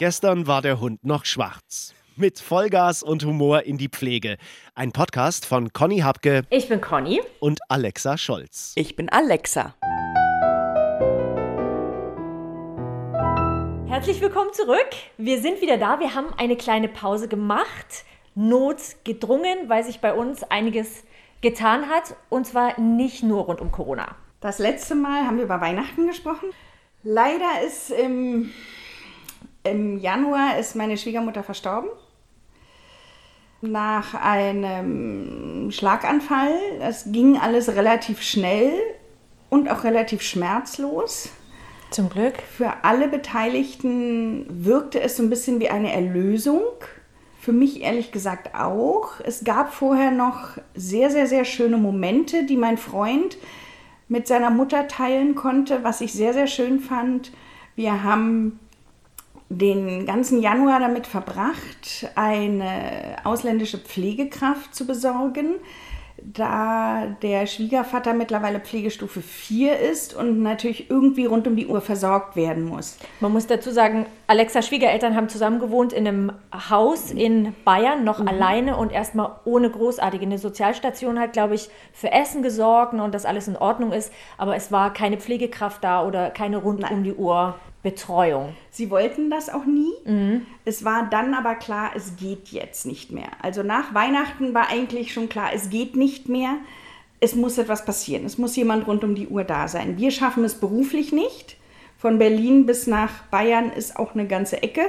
Gestern war der Hund noch schwarz. Mit Vollgas und Humor in die Pflege. Ein Podcast von Conny Habke Ich bin Conny. und Alexa Scholz. Ich bin Alexa. Herzlich willkommen zurück. Wir sind wieder da. Wir haben eine kleine Pause gemacht. Notgedrungen, weil sich bei uns einiges getan hat. Und zwar nicht nur rund um Corona. Das letzte Mal haben wir über Weihnachten gesprochen. Leider ist im, im Januar ist meine Schwiegermutter verstorben. Nach einem Schlaganfall. Es ging alles relativ schnell und auch relativ schmerzlos. Zum Glück. Für alle Beteiligten wirkte es so ein bisschen wie eine Erlösung. Für mich ehrlich gesagt auch. Es gab vorher noch sehr, sehr, sehr schöne Momente, die mein Freund mit seiner Mutter teilen konnte, was ich sehr, sehr schön fand. Wir haben den ganzen Januar damit verbracht, eine ausländische Pflegekraft zu besorgen, da der Schwiegervater mittlerweile Pflegestufe 4 ist und natürlich irgendwie rund um die Uhr versorgt werden muss. Man muss dazu sagen, Alexas Schwiegereltern haben zusammen gewohnt in einem Haus in Bayern, noch alleine und erstmal ohne großartige. Eine Sozialstation hat, glaube ich, für Essen gesorgt und dass alles in Ordnung ist. Aber es war keine Pflegekraft da oder keine rund um die Uhr Betreuung. Sie wollten das auch nie. Es war dann aber klar, es geht jetzt nicht mehr. Also nach Weihnachten war eigentlich schon klar, es geht nicht mehr. Es muss etwas passieren. Es muss jemand rund um die Uhr da sein. Wir schaffen es beruflich nicht. Von Berlin bis nach Bayern ist auch eine ganze Ecke.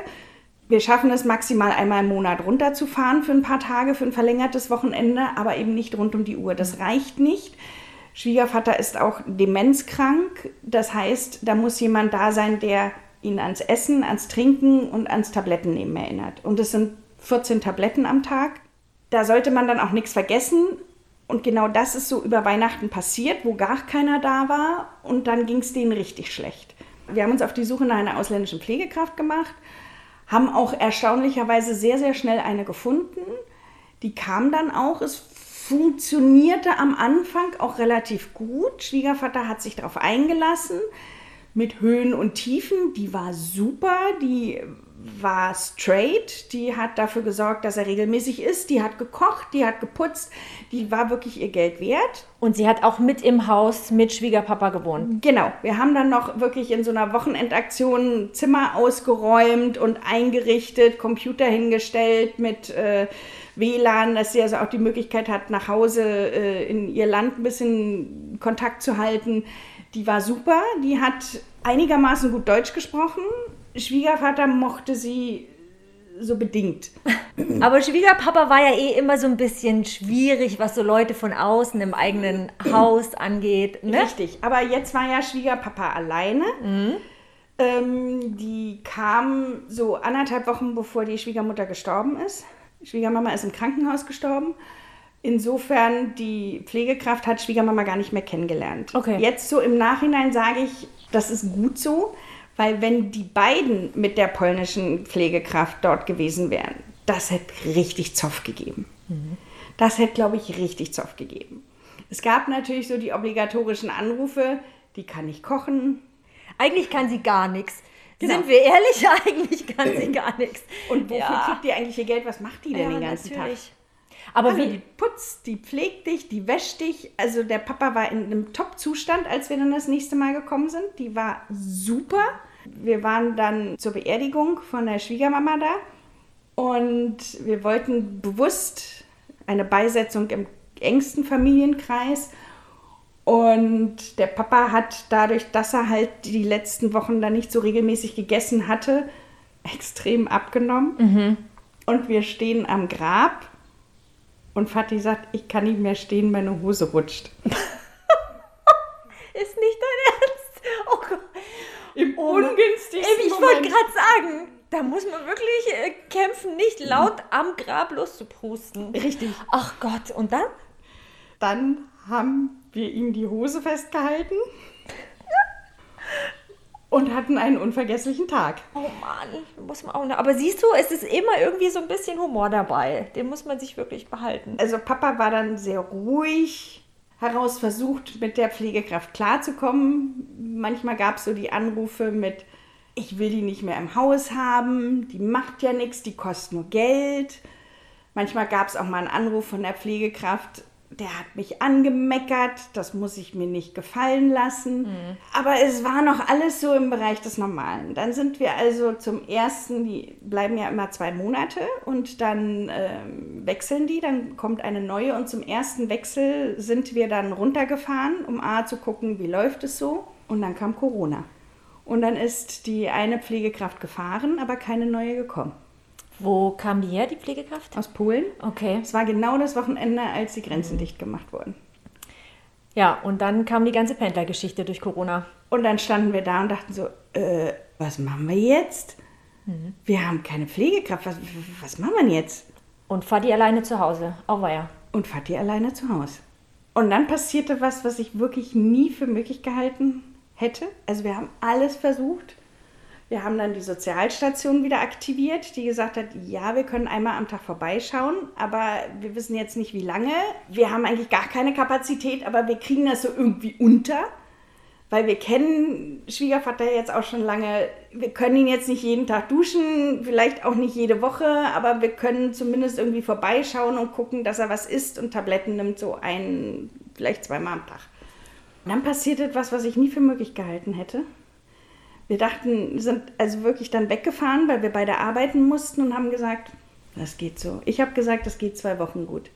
Wir schaffen es maximal einmal im Monat runterzufahren für ein paar Tage, für ein verlängertes Wochenende, aber eben nicht rund um die Uhr. Das reicht nicht. Schwiegervater ist auch demenzkrank. Das heißt, da muss jemand da sein, der ihn ans Essen, ans Trinken und ans Tablettennehmen erinnert. Und es sind 14 Tabletten am Tag. Da sollte man dann auch nichts vergessen. Und genau das ist so über Weihnachten passiert, wo gar keiner da war. Und dann ging es denen richtig schlecht. Wir haben uns auf die Suche nach einer ausländischen Pflegekraft gemacht, haben auch erstaunlicherweise sehr, sehr schnell eine gefunden. Die kam dann auch. Es funktionierte am Anfang auch relativ gut. Schwiegervater hat sich darauf eingelassen mit Höhen und Tiefen. Die war super, die war straight, die hat dafür gesorgt, dass er regelmäßig isst, die hat gekocht, die hat geputzt, die war wirklich ihr Geld wert. Und sie hat auch mit im Haus mit Schwiegerpapa gewohnt. Genau, wir haben dann noch wirklich in so einer Wochenendaktion Zimmer ausgeräumt und eingerichtet, Computer hingestellt mit äh, WLAN, dass sie also auch die Möglichkeit hat, nach Hause äh, in ihr Land ein bisschen Kontakt zu halten. Die war super, die hat einigermaßen gut Deutsch gesprochen. Schwiegervater mochte sie so bedingt. Aber Schwiegerpapa war ja eh immer so ein bisschen schwierig, was so Leute von außen im eigenen Haus angeht. Ne? Richtig, aber jetzt war ja Schwiegerpapa alleine. Ähm, die kam so anderthalb Wochen bevor die Schwiegermutter gestorben ist. Schwiegermama ist im Krankenhaus gestorben. Insofern, die Pflegekraft hat Schwiegermama gar nicht mehr kennengelernt. Okay. Jetzt so im Nachhinein sage ich, das ist gut so, weil wenn die beiden mit der polnischen Pflegekraft dort gewesen wären, das hätte richtig Zoff gegeben. Das hätte, glaube ich, richtig Zoff gegeben. Es gab natürlich so die obligatorischen Anrufe, die kann ich kochen. Eigentlich kann sie gar nichts. Genau. Sind wir ehrlich? Eigentlich kann sie gar nichts. Und wofür Ja. kriegt die eigentlich ihr Geld? Was macht die denn Ja, den ganzen natürlich. Tag? Aber Also die putzt, die pflegt dich, die wäscht dich. Also der Papa war in einem Top-Zustand, als wir dann das nächste Mal gekommen sind. Die war super. Wir waren dann zur Beerdigung von der Schwiegermama da und wir wollten bewusst eine Beisetzung im engsten Familienkreis. Und der Papa hat dadurch, dass er halt die letzten Wochen dann nicht so regelmäßig gegessen hatte, extrem abgenommen. Und wir stehen am Grab und Vati sagt, ich kann nicht mehr stehen, meine Hose rutscht. ist nicht dein Ernst? Oh Gott. Im ungünstigsten Ey, ich wollte gerade sagen, da muss man wirklich äh, kämpfen, nicht laut am Grab loszuprusten. Richtig. Ach Gott, und dann? Dann haben wir ihm die Hose festgehalten und hatten einen unvergesslichen Tag. Oh Mann, muss man auch. ne- Aber siehst du, es ist immer irgendwie so ein bisschen Humor dabei. Den muss man sich wirklich behalten. Also Papa war dann sehr ruhig, heraus versucht, mit der Pflegekraft klarzukommen. Manchmal gab es so die Anrufe mit, ich will die nicht mehr im Haus haben, die macht ja nichts, die kostet nur Geld. Manchmal gab es auch mal einen Anruf von der Pflegekraft, der hat mich angemeckert, das muss ich mir nicht gefallen lassen. Mhm. Aber es war noch alles so im Bereich des Normalen. Dann sind wir also zum ersten, die bleiben ja immer zwei Monate und dann ähm, wechseln die, dann kommt eine neue und zum ersten Wechsel sind wir dann runtergefahren, um A zu gucken, wie läuft es so. Und dann kam Corona. Und dann ist die eine Pflegekraft gefahren, aber keine neue gekommen. Wo kam die her, die Pflegekraft? Aus Polen. Okay. Es war genau das Wochenende, als die Grenzen mhm. dicht gemacht wurden. Ja, und dann kam die ganze Pendlergeschichte durch Corona. Und dann standen wir da und dachten so, äh, was machen wir jetzt? Mhm. Wir haben keine Pflegekraft, was, was machen wir jetzt? Und Fadi alleine zu Hause, auch war ja. Und Fadi alleine zu Hause. Und dann passierte was, was ich wirklich nie für möglich gehalten hätte. Also wir haben alles versucht. Wir haben dann die Sozialstation wieder aktiviert, die gesagt hat, ja, wir können einmal am Tag vorbeischauen, aber wir wissen jetzt nicht, wie lange. Wir haben eigentlich gar keine Kapazität, aber wir kriegen das so irgendwie unter, weil wir kennen Schwiegervater jetzt auch schon lange. Wir können ihn jetzt nicht jeden Tag duschen, vielleicht auch nicht jede Woche, aber wir können zumindest irgendwie vorbeischauen und gucken, dass er was isst und Tabletten nimmt, so ein, vielleicht zweimal am Tag. Dann passiert etwas, was ich nie für möglich gehalten hätte. Wir dachten, sind also wirklich dann weggefahren, weil wir beide arbeiten mussten und haben gesagt, das geht so. Ich habe gesagt, das geht zwei Wochen gut.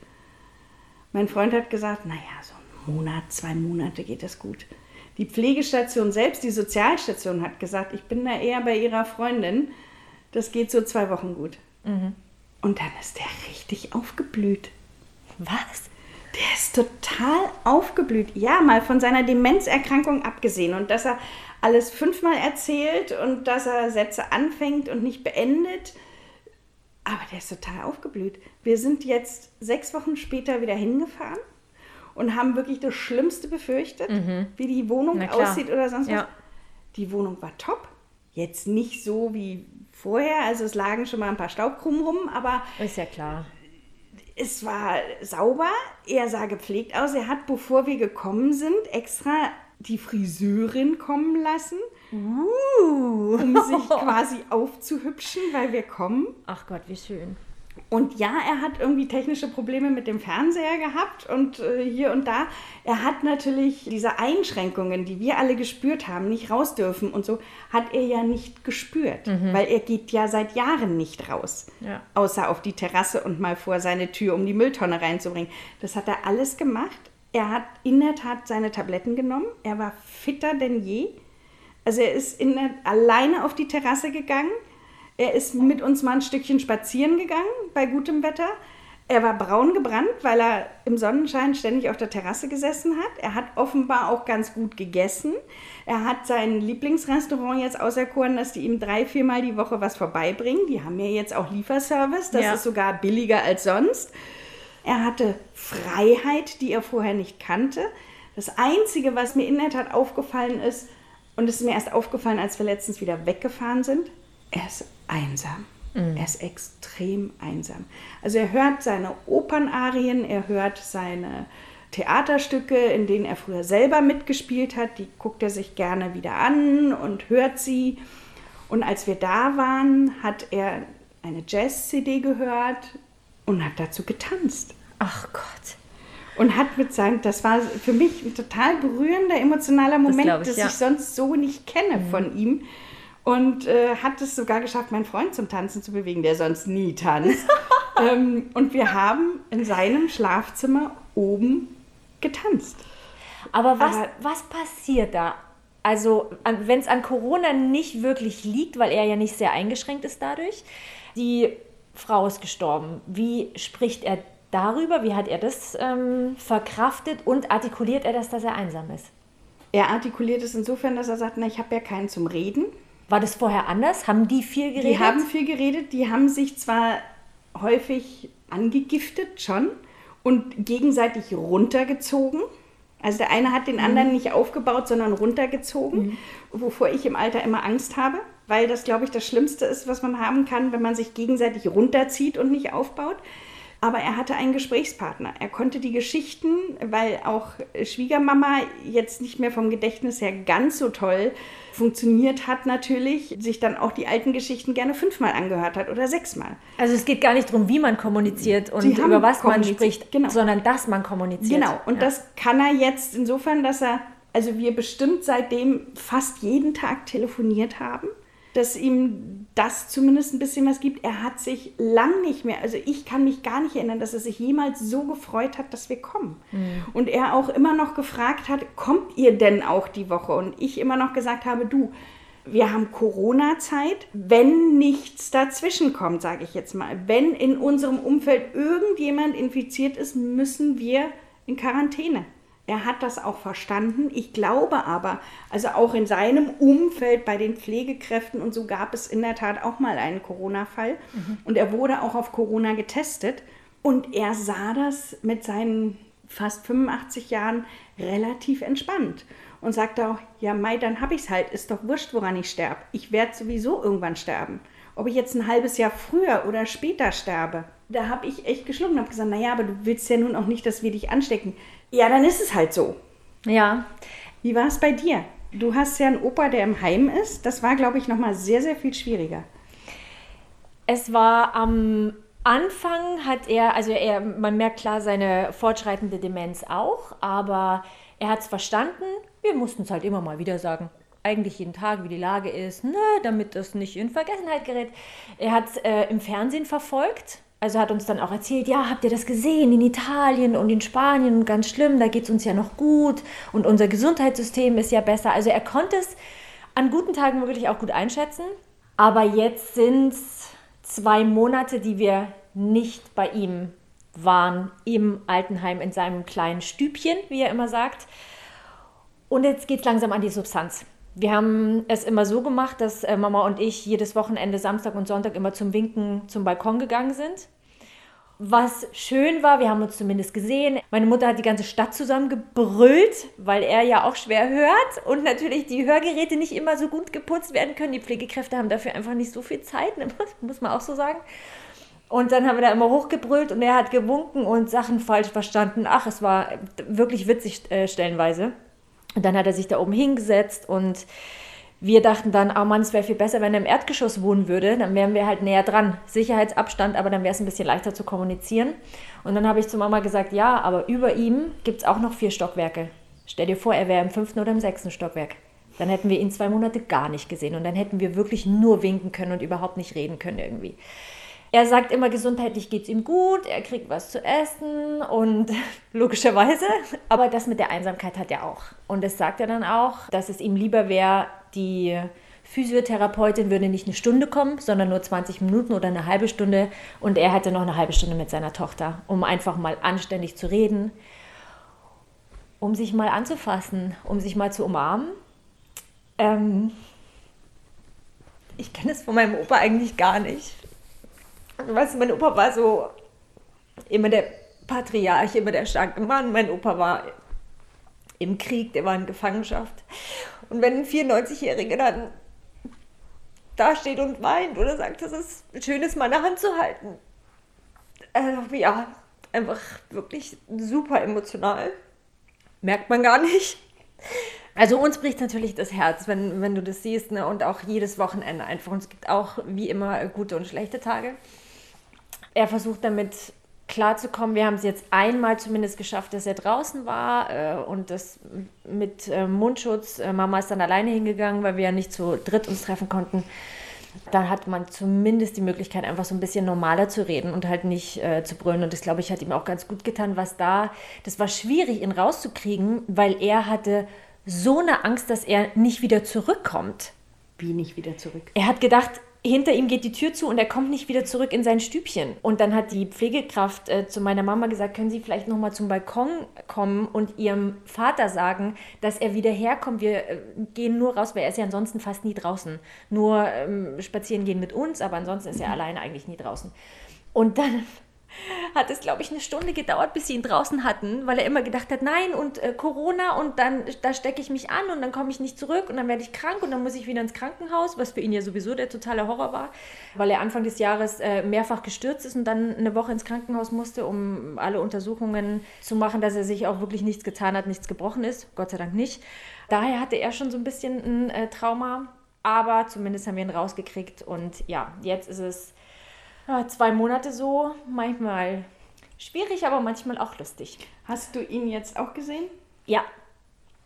Mein Freund hat gesagt, naja, so einen Monat, zwei Monate geht das gut. Die Pflegestation selbst, die Sozialstation hat gesagt, ich bin da eher bei ihrer Freundin, das geht so zwei Wochen gut. Mhm. Und dann ist der richtig aufgeblüht. Was? Der ist total aufgeblüht. Ja, mal von seiner Demenzerkrankung abgesehen und dass er alles fünfmal erzählt und dass er Sätze anfängt und nicht beendet. Aber der ist total aufgeblüht. Wir sind jetzt sechs Wochen später wieder hingefahren und haben wirklich das Schlimmste befürchtet, mhm. wie die Wohnung aussieht oder sonst ja. was. Die Wohnung war top. Jetzt nicht so wie vorher, also es lagen schon mal ein paar Staubkrumen rum, aber. Ist ja klar es war sauber, er sah gepflegt aus. Er hat, bevor wir gekommen sind, extra die Friseurin kommen lassen, uh. um sich quasi aufzuhübschen, weil wir kommen. Ach Gott, wie schön. Und ja, er hat irgendwie technische Probleme mit dem Fernseher gehabt und äh, hier und da. Er hat natürlich diese Einschränkungen, die wir alle gespürt haben, nicht raus dürfen und so, hat er ja nicht gespürt, mhm. weil er geht ja seit Jahren nicht raus, ja. außer auf die Terrasse und mal vor seine Tür, um die Mülltonne reinzubringen. Das hat er alles gemacht. Er hat in der Tat seine Tabletten genommen. Er war fitter denn je. Also er ist in der, alleine auf die Terrasse gegangen er ist mit uns mal ein Stückchen spazieren gegangen bei gutem Wetter. Er war braun gebrannt, weil er im Sonnenschein ständig auf der Terrasse gesessen hat. Er hat offenbar auch ganz gut gegessen. Er hat sein Lieblingsrestaurant jetzt auserkoren, dass die ihm drei, viermal die Woche was vorbeibringen. Die haben ja jetzt auch Lieferservice. Das ja. ist sogar billiger als sonst. Er hatte Freiheit, die er vorher nicht kannte. Das Einzige, was mir in der Tat aufgefallen ist, und es ist mir erst aufgefallen, als wir letztens wieder weggefahren sind, er ist einsam. Mhm. Er ist extrem einsam. Also er hört seine Opernarien, er hört seine Theaterstücke, in denen er früher selber mitgespielt hat, die guckt er sich gerne wieder an und hört sie. Und als wir da waren, hat er eine Jazz-CD gehört und hat dazu getanzt. Ach Gott. Und hat mit seinem, das war für mich ein total berührender, emotionaler Moment, das, ich, ja. ich sonst so nicht kenne mhm. von ihm und äh, hat es sogar geschafft, meinen Freund zum Tanzen zu bewegen, der sonst nie tanzt. ähm, und wir haben in seinem Schlafzimmer oben getanzt. Aber was, Aber, was passiert da? Also, wenn es an Corona nicht wirklich liegt, weil er ja nicht sehr eingeschränkt ist dadurch, die Frau ist gestorben. Wie spricht er darüber? Wie hat er das ähm, verkraftet und artikuliert er das, dass er einsam ist? Er artikuliert es insofern, dass er sagt, na, ich habe ja keinen zum Reden. War das vorher anders? Haben die viel geredet? Die haben viel geredet. Die haben sich zwar häufig angegiftet schon und gegenseitig runtergezogen. Also der eine hat den anderen mhm. nicht aufgebaut, sondern runtergezogen, mhm. wovor ich im Alter immer Angst habe, weil das, glaube ich, das Schlimmste ist, was man haben kann, wenn man sich gegenseitig runterzieht und nicht aufbaut. Aber er hatte einen Gesprächspartner. Er konnte die Geschichten, weil auch Schwiegermama jetzt nicht mehr vom Gedächtnis her ganz so toll funktioniert hat natürlich, sich dann auch die alten Geschichten gerne fünfmal angehört hat oder sechsmal. Also es geht gar nicht darum, wie man kommuniziert und über was man spricht, genau. sondern dass man kommuniziert. Genau, und ja. das kann er jetzt insofern, dass er, also wir bestimmt seitdem fast jeden Tag telefoniert haben dass ihm das zumindest ein bisschen was gibt. Er hat sich lang nicht mehr, also ich kann mich gar nicht erinnern, dass er sich jemals so gefreut hat, dass wir kommen. Mhm. Und er auch immer noch gefragt hat, kommt ihr denn auch die Woche? Und ich immer noch gesagt habe, du, wir haben Corona-Zeit, wenn nichts dazwischen kommt, sage ich jetzt mal. Wenn in unserem Umfeld irgendjemand infiziert ist, müssen wir in Quarantäne. Er hat das auch verstanden. Ich glaube aber, also auch in seinem Umfeld bei den Pflegekräften und so gab es in der Tat auch mal einen Corona-Fall. Mhm. Und er wurde auch auf Corona getestet. Und er sah das mit seinen fast 85 Jahren relativ entspannt und sagte auch, ja Mai, dann habe ich es halt, ist doch wurscht, woran ich sterbe. Ich werde sowieso irgendwann sterben. Ob ich jetzt ein halbes Jahr früher oder später sterbe. Da habe ich echt geschluckt und habe gesagt, naja, aber du willst ja nun auch nicht, dass wir dich anstecken. Ja, dann ist es halt so. Ja. Wie war es bei dir? Du hast ja einen Opa, der im Heim ist. Das war, glaube ich, nochmal sehr, sehr viel schwieriger. Es war am Anfang hat er, also er, man merkt klar seine fortschreitende Demenz auch, aber er hat es verstanden. Wir mussten es halt immer mal wieder sagen. Eigentlich jeden Tag, wie die Lage ist, ne, damit das nicht in Vergessenheit gerät. Er hat es äh, im Fernsehen verfolgt also hat uns dann auch erzählt, ja, habt ihr das gesehen in Italien und in Spanien ganz schlimm, da geht es uns ja noch gut und unser Gesundheitssystem ist ja besser. Also er konnte es an guten Tagen wirklich auch gut einschätzen. Aber jetzt sind es zwei Monate, die wir nicht bei ihm waren, im Altenheim in seinem kleinen Stübchen, wie er immer sagt. Und jetzt geht es langsam an die Substanz. Wir haben es immer so gemacht, dass äh, Mama und ich jedes Wochenende Samstag und Sonntag immer zum Winken zum Balkon gegangen sind. Was schön war, wir haben uns zumindest gesehen. Meine Mutter hat die ganze Stadt zusammengebrüllt, weil er ja auch schwer hört und natürlich die Hörgeräte nicht immer so gut geputzt werden können. Die Pflegekräfte haben dafür einfach nicht so viel Zeit, ne? muss man auch so sagen. Und dann haben wir da immer hochgebrüllt und er hat gewunken und Sachen falsch verstanden. Ach, es war wirklich witzig äh, stellenweise. Und dann hat er sich da oben hingesetzt und wir dachten dann, oh Mann, es wäre viel besser, wenn er im Erdgeschoss wohnen würde. Dann wären wir halt näher dran. Sicherheitsabstand, aber dann wäre es ein bisschen leichter zu kommunizieren. Und dann habe ich zu Mama gesagt, ja, aber über ihm gibt es auch noch vier Stockwerke. Stell dir vor, er wäre im fünften oder im sechsten Stockwerk. Dann hätten wir ihn zwei Monate gar nicht gesehen und dann hätten wir wirklich nur winken können und überhaupt nicht reden können irgendwie. Er sagt immer, gesundheitlich geht es ihm gut, er kriegt was zu essen und logischerweise. Aber das mit der Einsamkeit hat er auch. Und das sagt er dann auch, dass es ihm lieber wäre, die Physiotherapeutin würde nicht eine Stunde kommen, sondern nur 20 Minuten oder eine halbe Stunde. Und er hatte noch eine halbe Stunde mit seiner Tochter, um einfach mal anständig zu reden, um sich mal anzufassen, um sich mal zu umarmen. Ähm ich kenne es von meinem Opa eigentlich gar nicht. Weißt du, mein Opa war so immer der Patriarch, immer der starke Mann. Mein Opa war im Krieg, der war in Gefangenschaft. Und wenn ein 94-Jähriger dann da steht und weint oder sagt, dass es schön ist, meine Hand zu halten, äh, ja, einfach wirklich super emotional. Merkt man gar nicht. Also uns bricht natürlich das Herz, wenn, wenn du das siehst ne? und auch jedes Wochenende einfach. Und es gibt auch wie immer gute und schlechte Tage er versucht damit klarzukommen. Wir haben es jetzt einmal zumindest geschafft, dass er draußen war äh, und das mit äh, Mundschutz. Äh, Mama ist dann alleine hingegangen, weil wir ja nicht zu dritt uns treffen konnten. Dann hat man zumindest die Möglichkeit, einfach so ein bisschen normaler zu reden und halt nicht äh, zu brüllen. Und das, glaube ich, hat ihm auch ganz gut getan, was da, das war schwierig, ihn rauszukriegen, weil er hatte so eine Angst, dass er nicht wieder zurückkommt. Wie nicht wieder zurück? Er hat gedacht, hinter ihm geht die Tür zu und er kommt nicht wieder zurück in sein Stübchen. Und dann hat die Pflegekraft äh, zu meiner Mama gesagt, können Sie vielleicht noch mal zum Balkon kommen und Ihrem Vater sagen, dass er wieder herkommt. Wir äh, gehen nur raus, weil er ist ja ansonsten fast nie draußen. Nur ähm, spazieren gehen mit uns, aber ansonsten ist er alleine eigentlich nie draußen. Und dann hat es, glaube ich, eine Stunde gedauert, bis sie ihn draußen hatten, weil er immer gedacht hat, nein, und äh, Corona und dann, da stecke ich mich an und dann komme ich nicht zurück und dann werde ich krank und dann muss ich wieder ins Krankenhaus, was für ihn ja sowieso der totale Horror war, weil er Anfang des Jahres äh, mehrfach gestürzt ist und dann eine Woche ins Krankenhaus musste, um alle Untersuchungen zu machen, dass er sich auch wirklich nichts getan hat, nichts gebrochen ist, Gott sei Dank nicht. Daher hatte er schon so ein bisschen ein äh, Trauma, aber zumindest haben wir ihn rausgekriegt und ja, jetzt ist es zwei Monate so, manchmal schwierig, aber manchmal auch lustig. Hast du ihn jetzt auch gesehen? Ja.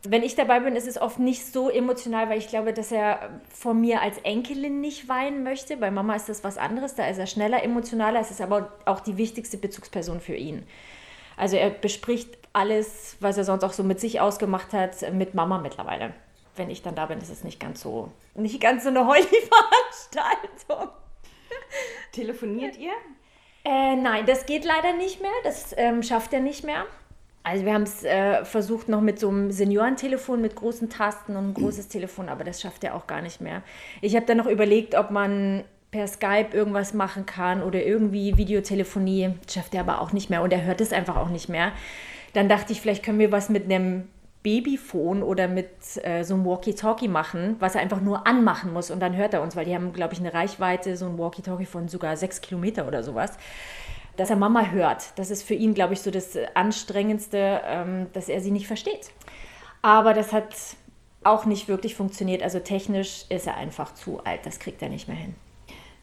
Wenn ich dabei bin, ist es oft nicht so emotional, weil ich glaube, dass er von mir als Enkelin nicht weinen möchte. Bei Mama ist das was anderes, da ist er schneller emotionaler. Es ist aber auch die wichtigste Bezugsperson für ihn. Also er bespricht alles, was er sonst auch so mit sich ausgemacht hat, mit Mama mittlerweile. Wenn ich dann da bin, ist es nicht ganz so, nicht ganz so eine Heuli-Veranstaltung. Telefoniert ihr? Äh, nein, das geht leider nicht mehr. Das ähm, schafft er nicht mehr. Also wir haben es äh, versucht noch mit so einem Seniorentelefon mit großen Tasten und ein großes Telefon, aber das schafft er auch gar nicht mehr. Ich habe dann noch überlegt, ob man per Skype irgendwas machen kann oder irgendwie Videotelefonie. Das schafft er aber auch nicht mehr und er hört es einfach auch nicht mehr. Dann dachte ich, vielleicht können wir was mit einem Babyphone oder mit äh, so einem Walkie-Talkie machen, was er einfach nur anmachen muss und dann hört er uns, weil die haben, glaube ich, eine Reichweite, so ein Walkie-Talkie von sogar sechs Kilometer oder sowas, dass er Mama hört. Das ist für ihn, glaube ich, so das Anstrengendste, ähm, dass er sie nicht versteht. Aber das hat auch nicht wirklich funktioniert. Also technisch ist er einfach zu alt, das kriegt er nicht mehr hin.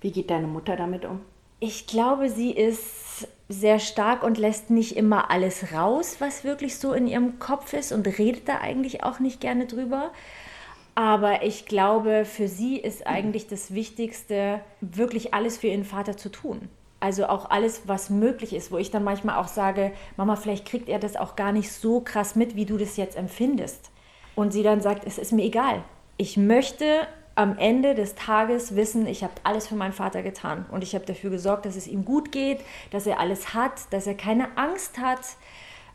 Wie geht deine Mutter damit um? Ich glaube, sie ist sehr stark und lässt nicht immer alles raus, was wirklich so in ihrem Kopf ist und redet da eigentlich auch nicht gerne drüber. Aber ich glaube, für sie ist eigentlich das Wichtigste, wirklich alles für ihren Vater zu tun. Also auch alles, was möglich ist, wo ich dann manchmal auch sage, Mama, vielleicht kriegt er das auch gar nicht so krass mit, wie du das jetzt empfindest. Und sie dann sagt, es ist mir egal. Ich möchte am Ende des Tages wissen, ich habe alles für meinen Vater getan und ich habe dafür gesorgt, dass es ihm gut geht, dass er alles hat, dass er keine Angst hat,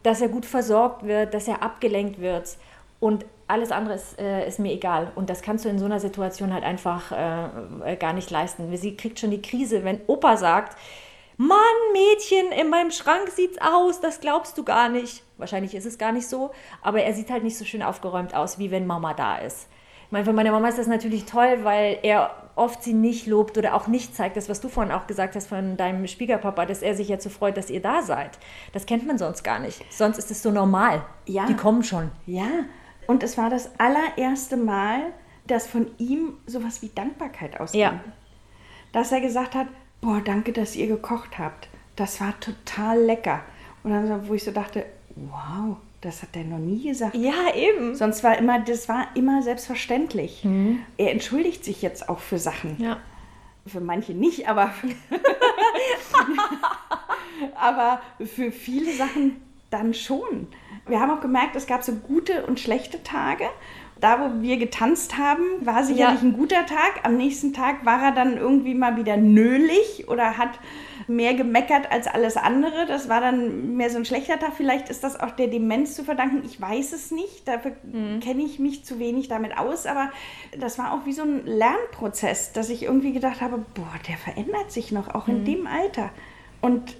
dass er gut versorgt wird, dass er abgelenkt wird und alles andere ist, äh, ist mir egal. Und das kannst du in so einer Situation halt einfach äh, gar nicht leisten. Sie kriegt schon die Krise, wenn Opa sagt, Mann, Mädchen, in meinem Schrank sieht's aus, das glaubst du gar nicht. Wahrscheinlich ist es gar nicht so, aber er sieht halt nicht so schön aufgeräumt aus, wie wenn Mama da ist. Meine, für meine Mama ist das natürlich toll, weil er oft sie nicht lobt oder auch nicht zeigt, das, was du vorhin auch gesagt hast von deinem Schwiegerpapa, dass er sich jetzt so freut, dass ihr da seid. Das kennt man sonst gar nicht. Sonst ist es so normal. Ja. Die kommen schon. Ja. Und es war das allererste Mal, dass von ihm sowas wie Dankbarkeit ausging. Ja. Dass er gesagt hat, boah, danke, dass ihr gekocht habt. Das war total lecker. Und dann, wo ich so dachte, wow, das hat er noch nie gesagt. Ja, eben. Sonst war immer, das war immer selbstverständlich. Mhm. Er entschuldigt sich jetzt auch für Sachen. Ja. Für manche nicht, aber, aber für viele Sachen dann schon. Wir haben auch gemerkt, es gab so gute und schlechte Tage. Da, wo wir getanzt haben, war sicherlich ja. ein guter Tag. Am nächsten Tag war er dann irgendwie mal wieder nölig oder hat mehr gemeckert als alles andere. Das war dann mehr so ein schlechter Tag. Vielleicht ist das auch der Demenz zu verdanken. Ich weiß es nicht. Dafür mhm. kenne ich mich zu wenig damit aus. Aber das war auch wie so ein Lernprozess, dass ich irgendwie gedacht habe, boah, der verändert sich noch, auch mhm. in dem Alter. Und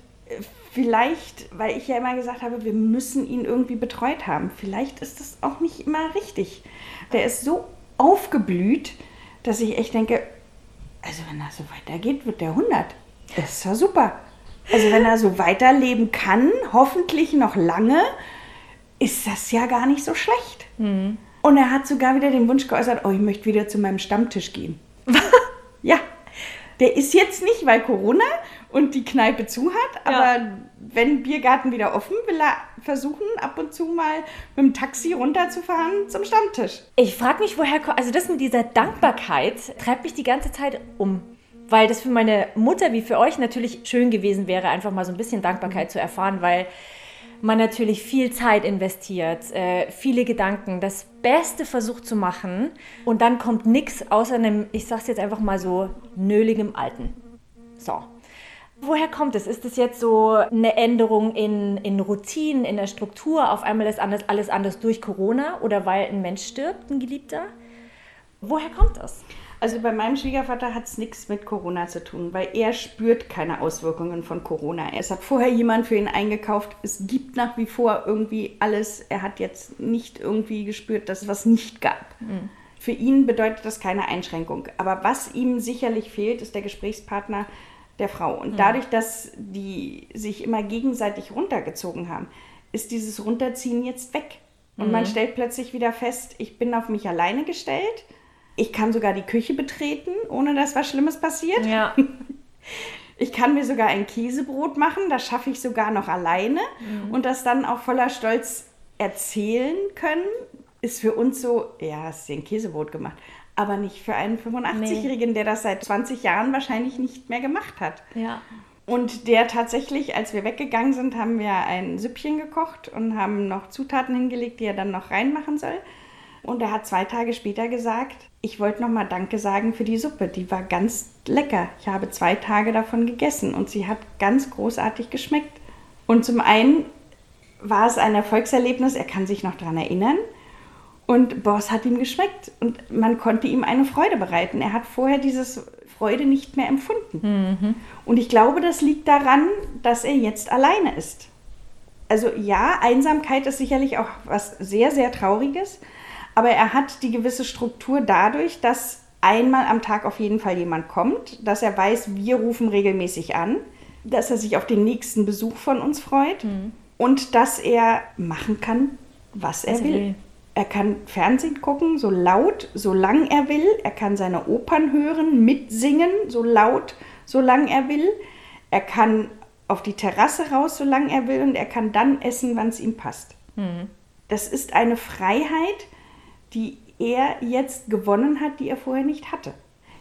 vielleicht, weil ich ja immer gesagt habe, wir müssen ihn irgendwie betreut haben. Vielleicht ist das auch nicht immer richtig. Der ist so aufgeblüht, dass ich echt denke, also wenn das so weitergeht, wird der 100. Das ist ja super. Also wenn er so weiterleben kann, hoffentlich noch lange, ist das ja gar nicht so schlecht. Mhm. Und er hat sogar wieder den Wunsch geäußert, oh, ich möchte wieder zu meinem Stammtisch gehen. ja, der ist jetzt nicht, weil Corona und die Kneipe zu hat, aber ja. wenn Biergarten wieder offen, will er versuchen, ab und zu mal mit dem Taxi runterzufahren zum Stammtisch. Ich frage mich, woher kommt, also das mit dieser Dankbarkeit treibt mich die ganze Zeit um weil das für meine Mutter wie für euch natürlich schön gewesen wäre, einfach mal so ein bisschen Dankbarkeit zu erfahren, weil man natürlich viel Zeit investiert, äh, viele Gedanken, das Beste versucht zu machen und dann kommt nichts außer einem, ich sag's jetzt einfach mal so, nöligem Alten. So. Woher kommt es? Ist es jetzt so eine Änderung in, in Routinen, in der Struktur? Auf einmal ist alles, alles anders durch Corona oder weil ein Mensch stirbt, ein Geliebter? Woher kommt das? Also bei meinem Schwiegervater hat es nichts mit Corona zu tun, weil er spürt keine Auswirkungen von Corona. Es hat vorher jemand für ihn eingekauft. Es gibt nach wie vor irgendwie alles. Er hat jetzt nicht irgendwie gespürt, dass es was nicht gab. Mhm. Für ihn bedeutet das keine Einschränkung. Aber was ihm sicherlich fehlt, ist der Gesprächspartner der Frau. Und mhm. dadurch, dass die sich immer gegenseitig runtergezogen haben, ist dieses Runterziehen jetzt weg. Und mhm. man stellt plötzlich wieder fest, ich bin auf mich alleine gestellt ich kann sogar die Küche betreten, ohne dass was Schlimmes passiert. Ja. Ich kann mir sogar ein Käsebrot machen, das schaffe ich sogar noch alleine mhm. und das dann auch voller Stolz erzählen können, ist für uns so, ja, hast du ein Käsebrot gemacht. Aber nicht für einen 85-Jährigen, nee. der das seit 20 Jahren wahrscheinlich nicht mehr gemacht hat. Ja. Und der tatsächlich, als wir weggegangen sind, haben wir ein Süppchen gekocht und haben noch Zutaten hingelegt, die er dann noch reinmachen soll. Und er hat zwei Tage später gesagt, ich wollte nochmal Danke sagen für die Suppe. Die war ganz lecker. Ich habe zwei Tage davon gegessen und sie hat ganz großartig geschmeckt. Und zum einen war es ein Erfolgserlebnis, er kann sich noch daran erinnern. Und boah, es hat ihm geschmeckt und man konnte ihm eine Freude bereiten. Er hat vorher diese Freude nicht mehr empfunden. Mhm. Und ich glaube, das liegt daran, dass er jetzt alleine ist. Also ja, Einsamkeit ist sicherlich auch was sehr, sehr Trauriges, aber er hat die gewisse Struktur dadurch, dass einmal am Tag auf jeden Fall jemand kommt, dass er weiß, wir rufen regelmäßig an, dass er sich auf den nächsten Besuch von uns freut mhm. und dass er machen kann, was er, was will. will. Er kann Fernsehen gucken, so laut, solange er will. Er kann seine Opern hören, mitsingen, so laut, solange er will. Er kann auf die Terrasse raus, solange er will. Und er kann dann essen, wann es ihm passt. Mhm. Das ist eine Freiheit, die er jetzt gewonnen hat, die er vorher nicht hatte.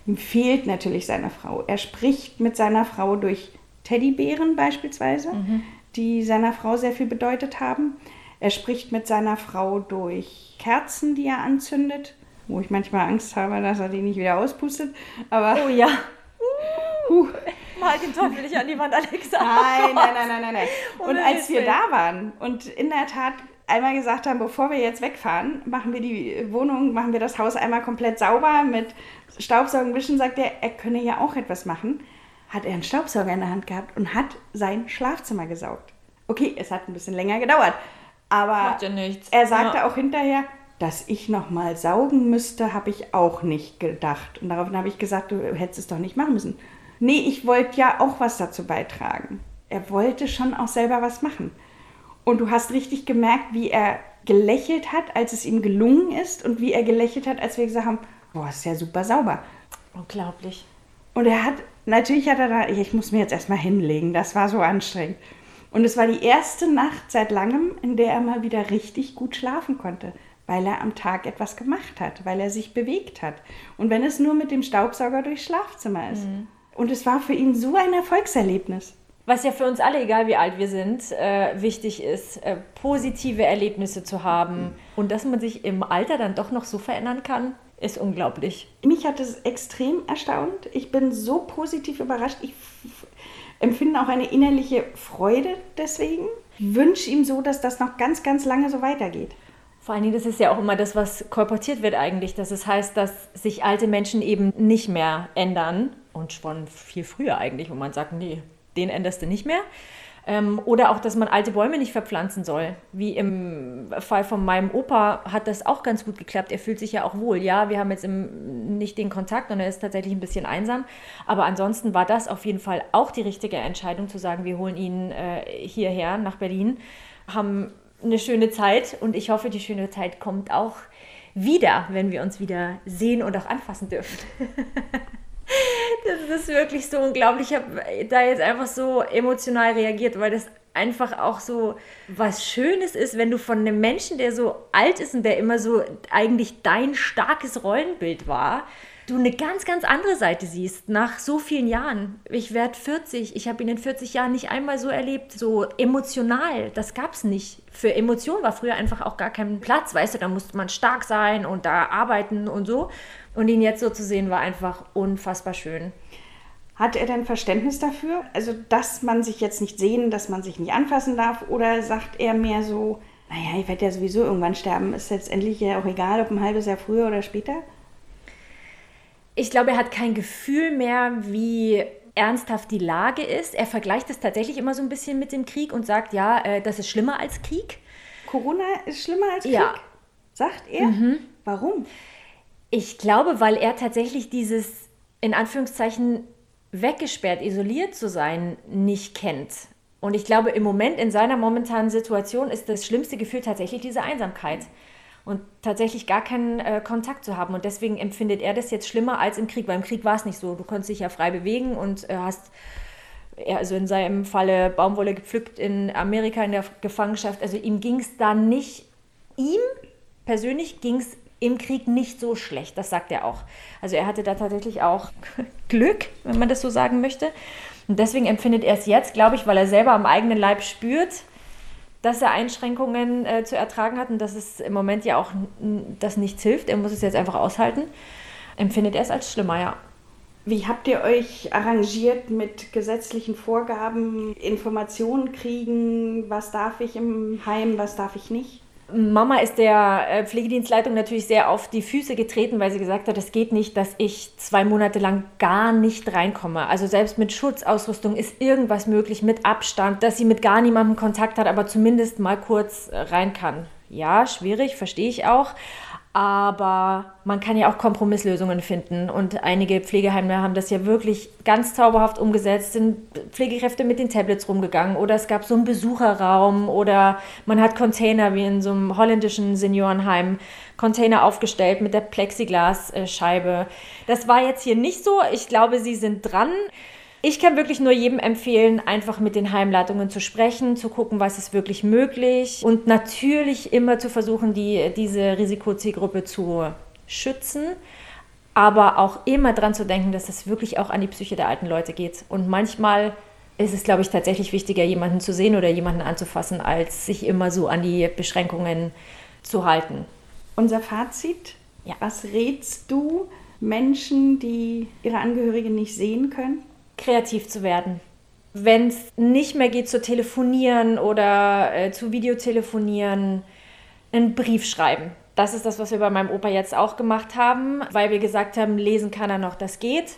Ihm fehlt natürlich seine Frau. Er spricht mit seiner Frau durch Teddybären beispielsweise, mhm. die seiner Frau sehr viel bedeutet haben. Er spricht mit seiner Frau durch Kerzen, die er anzündet, wo ich manchmal Angst habe, dass er die nicht wieder auspustet. Aber oh ja. Uh. Mal den Teufel nicht an die Wand, Alexa. Nein, nein, nein, nein, nein. nein. Und als wir da waren und in der Tat einmal gesagt haben, bevor wir jetzt wegfahren, machen wir die Wohnung, machen wir das Haus einmal komplett sauber mit Staubsaugen, Wischen, sagt er, er könne ja auch etwas machen. Hat er einen Staubsauger in der Hand gehabt und hat sein Schlafzimmer gesaugt. Okay, es hat ein bisschen länger gedauert, aber ja er sagte ja. auch hinterher, dass ich noch mal saugen müsste, habe ich auch nicht gedacht. Und daraufhin habe ich gesagt, du hättest es doch nicht machen müssen. Nee, ich wollte ja auch was dazu beitragen. Er wollte schon auch selber was machen. Und du hast richtig gemerkt, wie er gelächelt hat, als es ihm gelungen ist und wie er gelächelt hat, als wir gesagt haben, boah, ist ja super sauber. Unglaublich. Und er hat, natürlich hat er da, ich muss mir jetzt erstmal hinlegen, das war so anstrengend. Und es war die erste Nacht seit langem, in der er mal wieder richtig gut schlafen konnte, weil er am Tag etwas gemacht hat, weil er sich bewegt hat. Und wenn es nur mit dem Staubsauger durchs Schlafzimmer ist. Mhm. Und es war für ihn so ein Erfolgserlebnis was ja für uns alle, egal wie alt wir sind, äh, wichtig ist, äh, positive Erlebnisse zu haben. Und dass man sich im Alter dann doch noch so verändern kann, ist unglaublich. Mich hat es extrem erstaunt. Ich bin so positiv überrascht. Ich empfinde auch eine innerliche Freude deswegen. Ich wünsche ihm so, dass das noch ganz, ganz lange so weitergeht. Vor allen Dingen, das ist ja auch immer das, was kolportiert wird eigentlich, dass es heißt, dass sich alte Menschen eben nicht mehr ändern und schon viel früher eigentlich, wo man sagt, nee, den änderst du nicht mehr. Ähm, oder auch, dass man alte Bäume nicht verpflanzen soll. Wie im Fall von meinem Opa hat das auch ganz gut geklappt. Er fühlt sich ja auch wohl. Ja, wir haben jetzt im, nicht den Kontakt und er ist tatsächlich ein bisschen einsam. Aber ansonsten war das auf jeden Fall auch die richtige Entscheidung, zu sagen, wir holen ihn äh, hierher nach Berlin, haben eine schöne Zeit und ich hoffe, die schöne Zeit kommt auch wieder, wenn wir uns wieder sehen und auch anfassen dürfen. Das ist wirklich so unglaublich. Ich habe da jetzt einfach so emotional reagiert, weil das einfach auch so was Schönes ist, wenn du von einem Menschen, der so alt ist und der immer so eigentlich dein starkes Rollenbild war, du eine ganz, ganz andere Seite siehst nach so vielen Jahren. Ich werde 40, ich habe ihn in 40 Jahren nicht einmal so erlebt, so emotional. Das gab es nicht. Für Emotionen war früher einfach auch gar kein Platz, weißt du, da musste man stark sein und da arbeiten und so. Und ihn jetzt so zu sehen, war einfach unfassbar schön. Hat er denn Verständnis dafür? Also, dass man sich jetzt nicht sehen, dass man sich nicht anfassen darf? Oder sagt er mehr so, naja, ich werde ja sowieso irgendwann sterben, ist letztendlich ja auch egal, ob ein halbes Jahr früher oder später? Ich glaube, er hat kein Gefühl mehr, wie ernsthaft die Lage ist. Er vergleicht es tatsächlich immer so ein bisschen mit dem Krieg und sagt, ja, äh, das ist schlimmer als Krieg. Corona ist schlimmer als Krieg? Ja. Sagt er? Mhm. Warum? Ich glaube, weil er tatsächlich dieses, in Anführungszeichen, weggesperrt, isoliert zu sein, nicht kennt. Und ich glaube, im Moment, in seiner momentanen Situation, ist das schlimmste Gefühl tatsächlich diese Einsamkeit und tatsächlich gar keinen äh, Kontakt zu haben. Und deswegen empfindet er das jetzt schlimmer als im Krieg, weil im Krieg war es nicht so. Du konntest dich ja frei bewegen und äh, hast, also in seinem Falle Baumwolle gepflückt in Amerika in der Gefangenschaft. Also ihm ging es da nicht, ihm persönlich ging es im Krieg nicht so schlecht, das sagt er auch. Also er hatte da tatsächlich auch Glück, wenn man das so sagen möchte. Und deswegen empfindet er es jetzt, glaube ich, weil er selber am eigenen Leib spürt, dass er Einschränkungen äh, zu ertragen hat und dass es im Moment ja auch das nichts hilft. Er muss es jetzt einfach aushalten. Empfindet er es als schlimmer, ja. Wie habt ihr euch arrangiert mit gesetzlichen Vorgaben, Informationen kriegen, was darf ich im Heim, was darf ich nicht? Mama ist der äh, Pflegedienstleitung natürlich sehr auf die Füße getreten, weil sie gesagt hat, es geht nicht, dass ich zwei Monate lang gar nicht reinkomme. Also selbst mit Schutzausrüstung ist irgendwas möglich, mit Abstand, dass sie mit gar niemandem Kontakt hat, aber zumindest mal kurz äh, rein kann. Ja, schwierig, verstehe ich auch. Aber man kann ja auch Kompromisslösungen finden. Und einige Pflegeheime haben das ja wirklich ganz zauberhaft umgesetzt, sind Pflegekräfte mit den Tablets rumgegangen oder es gab so einen Besucherraum oder man hat Container wie in so einem holländischen Seniorenheim, Container aufgestellt mit der Plexiglasscheibe. Das war jetzt hier nicht so. Ich glaube, sie sind dran. Ich kann wirklich nur jedem empfehlen, einfach mit den Heimleitungen zu sprechen, zu gucken, was ist wirklich möglich und natürlich immer zu versuchen, die, diese Risikozielgruppe zu schützen, aber auch immer dran zu denken, dass es wirklich auch an die Psyche der alten Leute geht. Und manchmal ist es, glaube ich, tatsächlich wichtiger, jemanden zu sehen oder jemanden anzufassen, als sich immer so an die Beschränkungen zu halten. Unser Fazit, ja. was rätst du Menschen, die ihre Angehörigen nicht sehen können? Kreativ zu werden. Wenn es nicht mehr geht zu telefonieren oder äh, zu Videotelefonieren, einen Brief schreiben. Das ist das, was wir bei meinem Opa jetzt auch gemacht haben, weil wir gesagt haben, lesen kann er noch, das geht.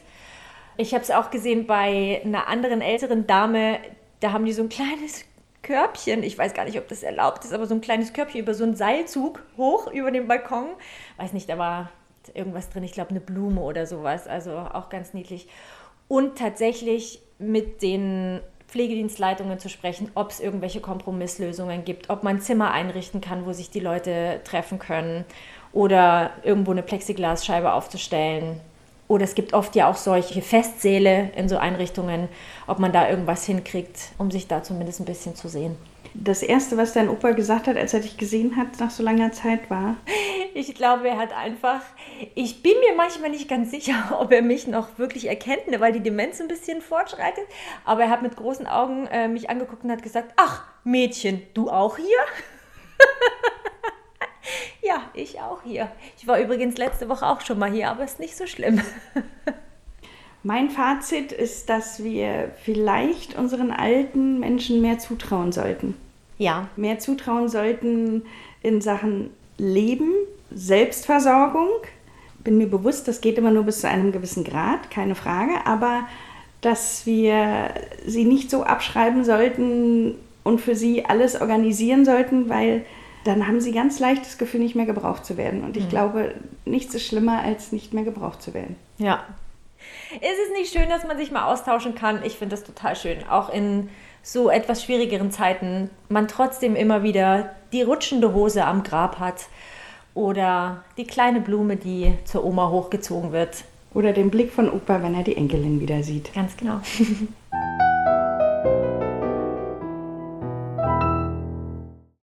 Ich habe es auch gesehen bei einer anderen älteren Dame, da haben die so ein kleines Körbchen, ich weiß gar nicht, ob das erlaubt ist, aber so ein kleines Körbchen über so einen Seilzug hoch über den Balkon. Weiß nicht, da war irgendwas drin, ich glaube eine Blume oder sowas, also auch ganz niedlich und tatsächlich mit den Pflegedienstleitungen zu sprechen, ob es irgendwelche Kompromisslösungen gibt, ob man Zimmer einrichten kann, wo sich die Leute treffen können oder irgendwo eine Plexiglasscheibe aufzustellen. Oder es gibt oft ja auch solche Festsäle in so Einrichtungen, ob man da irgendwas hinkriegt, um sich da zumindest ein bisschen zu sehen. Das Erste, was dein Opa gesagt hat, als er dich gesehen hat nach so langer Zeit, war? Ich glaube, er hat einfach, ich bin mir manchmal nicht ganz sicher, ob er mich noch wirklich erkennt, ne, weil die Demenz ein bisschen fortschreitet. Aber er hat mit großen Augen äh, mich angeguckt und hat gesagt, ach, Mädchen, du auch hier? ja, ich auch hier. Ich war übrigens letzte Woche auch schon mal hier, aber ist nicht so schlimm. Mein Fazit ist, dass wir vielleicht unseren alten Menschen mehr zutrauen sollten. Ja. Mehr zutrauen sollten in Sachen Leben, Selbstversorgung. Bin mir bewusst, das geht immer nur bis zu einem gewissen Grad, keine Frage, aber dass wir sie nicht so abschreiben sollten und für sie alles organisieren sollten, weil dann haben sie ganz leicht das Gefühl, nicht mehr gebraucht zu werden. Und ich mhm. glaube, nichts ist schlimmer, als nicht mehr gebraucht zu werden. Ja, ist es nicht schön, dass man sich mal austauschen kann? Ich finde das total schön. Auch in so etwas schwierigeren Zeiten man trotzdem immer wieder die rutschende Hose am Grab hat oder die kleine Blume, die zur Oma hochgezogen wird. Oder den Blick von Opa, wenn er die Enkelin wieder sieht. Ganz genau.